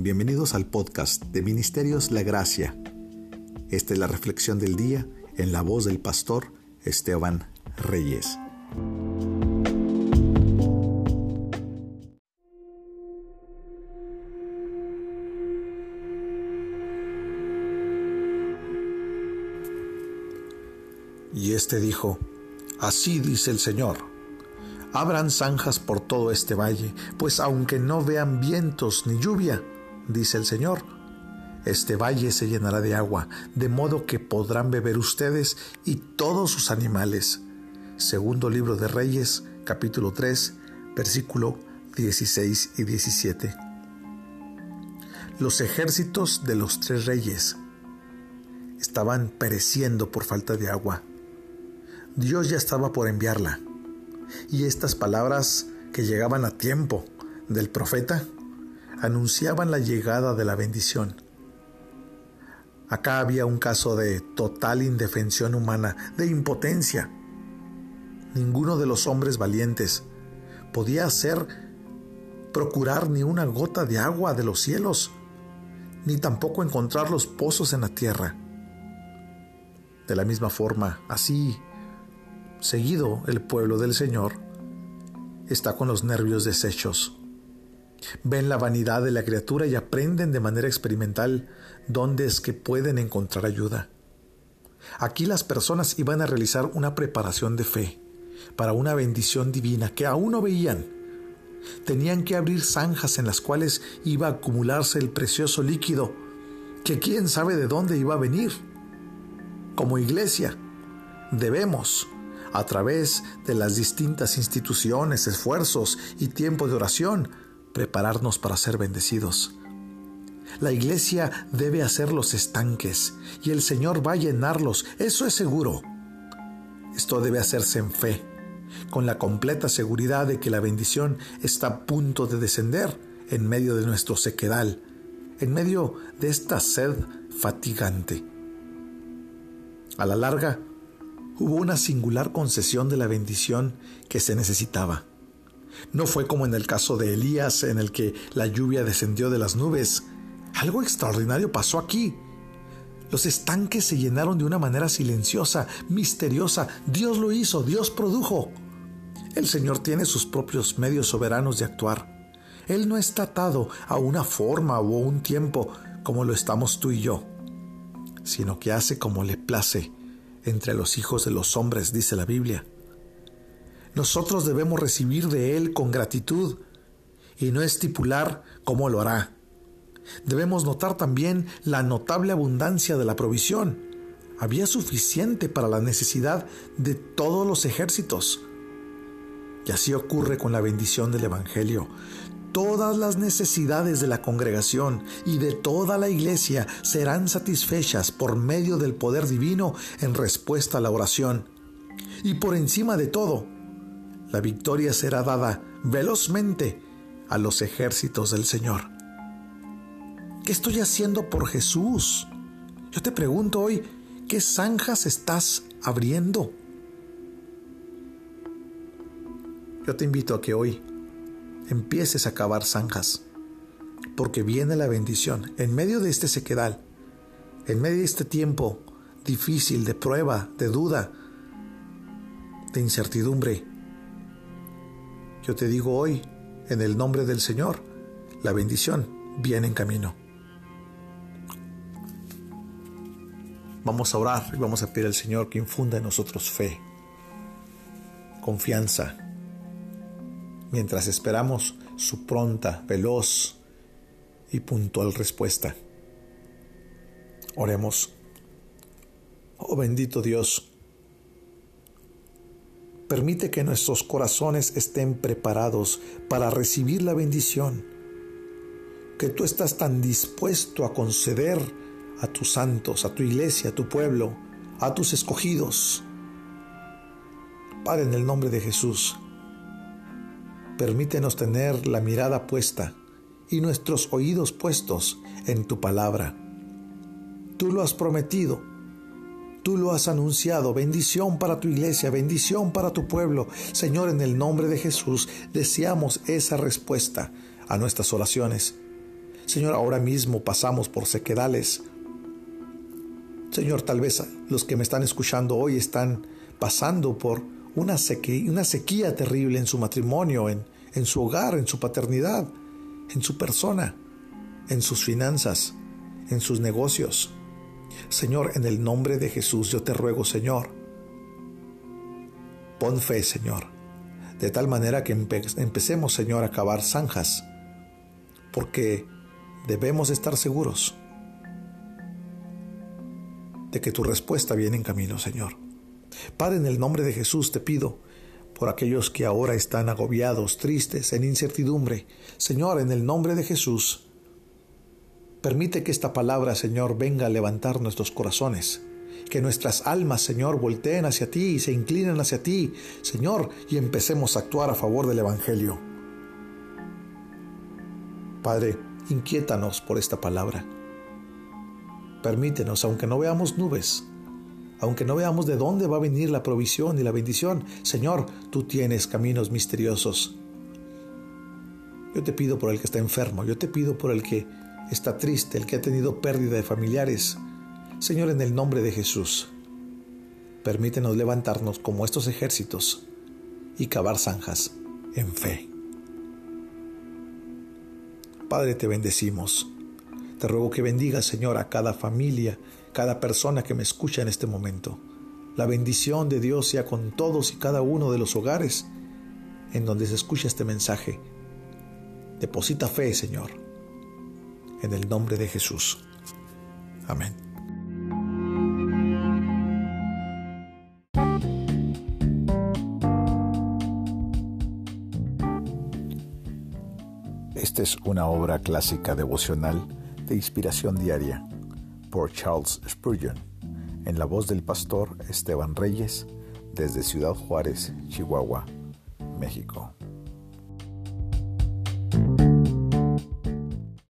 Bienvenidos al podcast de Ministerios La Gracia. Esta es la reflexión del día en la voz del pastor Esteban Reyes. Y éste dijo, Así dice el Señor, abran zanjas por todo este valle, pues aunque no vean vientos ni lluvia, dice el Señor, este valle se llenará de agua, de modo que podrán beber ustedes y todos sus animales. Segundo libro de Reyes, capítulo 3, versículo 16 y 17. Los ejércitos de los tres reyes estaban pereciendo por falta de agua. Dios ya estaba por enviarla. Y estas palabras que llegaban a tiempo del profeta anunciaban la llegada de la bendición. Acá había un caso de total indefensión humana, de impotencia. Ninguno de los hombres valientes podía hacer procurar ni una gota de agua de los cielos, ni tampoco encontrar los pozos en la tierra. De la misma forma, así, seguido el pueblo del Señor está con los nervios deshechos Ven la vanidad de la criatura y aprenden de manera experimental dónde es que pueden encontrar ayuda. Aquí las personas iban a realizar una preparación de fe para una bendición divina que aún no veían. Tenían que abrir zanjas en las cuales iba a acumularse el precioso líquido que quién sabe de dónde iba a venir. Como iglesia, debemos, a través de las distintas instituciones, esfuerzos y tiempo de oración, prepararnos para ser bendecidos. La iglesia debe hacer los estanques y el Señor va a llenarlos, eso es seguro. Esto debe hacerse en fe, con la completa seguridad de que la bendición está a punto de descender en medio de nuestro sequedal, en medio de esta sed fatigante. A la larga, hubo una singular concesión de la bendición que se necesitaba. No fue como en el caso de Elías, en el que la lluvia descendió de las nubes. Algo extraordinario pasó aquí. Los estanques se llenaron de una manera silenciosa, misteriosa. Dios lo hizo, Dios produjo. El Señor tiene sus propios medios soberanos de actuar. Él no está atado a una forma o un tiempo como lo estamos tú y yo, sino que hace como le place entre los hijos de los hombres, dice la Biblia. Nosotros debemos recibir de Él con gratitud y no estipular cómo lo hará. Debemos notar también la notable abundancia de la provisión. Había suficiente para la necesidad de todos los ejércitos. Y así ocurre con la bendición del Evangelio. Todas las necesidades de la congregación y de toda la iglesia serán satisfechas por medio del poder divino en respuesta a la oración. Y por encima de todo, la victoria será dada velozmente a los ejércitos del Señor. ¿Qué estoy haciendo por Jesús? Yo te pregunto hoy, ¿qué zanjas estás abriendo? Yo te invito a que hoy empieces a cavar zanjas, porque viene la bendición en medio de este sequedal, en medio de este tiempo difícil de prueba, de duda, de incertidumbre yo te digo hoy, en el nombre del Señor, la bendición viene en camino. Vamos a orar y vamos a pedir al Señor que infunda en nosotros fe, confianza, mientras esperamos su pronta, veloz y puntual respuesta. Oremos. Oh bendito Dios, Permite que nuestros corazones estén preparados para recibir la bendición que tú estás tan dispuesto a conceder a tus santos, a tu iglesia, a tu pueblo, a tus escogidos. Padre, en el nombre de Jesús, permítenos tener la mirada puesta y nuestros oídos puestos en tu palabra. Tú lo has prometido Tú lo has anunciado. Bendición para tu iglesia, bendición para tu pueblo. Señor, en el nombre de Jesús, deseamos esa respuesta a nuestras oraciones. Señor, ahora mismo pasamos por sequedales. Señor, tal vez los que me están escuchando hoy están pasando por una sequía, una sequía terrible en su matrimonio, en, en su hogar, en su paternidad, en su persona, en sus finanzas, en sus negocios. Señor, en el nombre de Jesús yo te ruego, Señor, pon fe, Señor, de tal manera que empecemos, Señor, a cavar zanjas, porque debemos estar seguros de que tu respuesta viene en camino, Señor. Padre, en el nombre de Jesús te pido por aquellos que ahora están agobiados, tristes, en incertidumbre. Señor, en el nombre de Jesús, permite que esta palabra, Señor, venga a levantar nuestros corazones. Que nuestras almas, Señor, volteen hacia ti y se inclinen hacia ti, Señor, y empecemos a actuar a favor del Evangelio. Padre, inquiétanos por esta palabra. Permítenos, aunque no veamos nubes, aunque no veamos de dónde va a venir la provisión y la bendición, Señor, tú tienes caminos misteriosos. Yo te pido por el que está enfermo, yo te pido por el que está triste, el que ha tenido pérdida de familiares. Señor, en el nombre de Jesús, permítenos levantarnos como estos ejércitos y cavar zanjas en fe. Padre, te bendecimos. Te ruego que bendiga, Señor, a cada familia, cada persona que me escucha en este momento. La bendición de Dios sea con todos y cada uno de los hogares en donde se escucha este mensaje. Deposita fe, Señor, en el nombre de Jesús. Amén. Esta es una obra clásica devocional de inspiración diaria por Charles Spurgeon, en la voz del pastor Esteban Reyes, desde Ciudad Juárez, Chihuahua, México.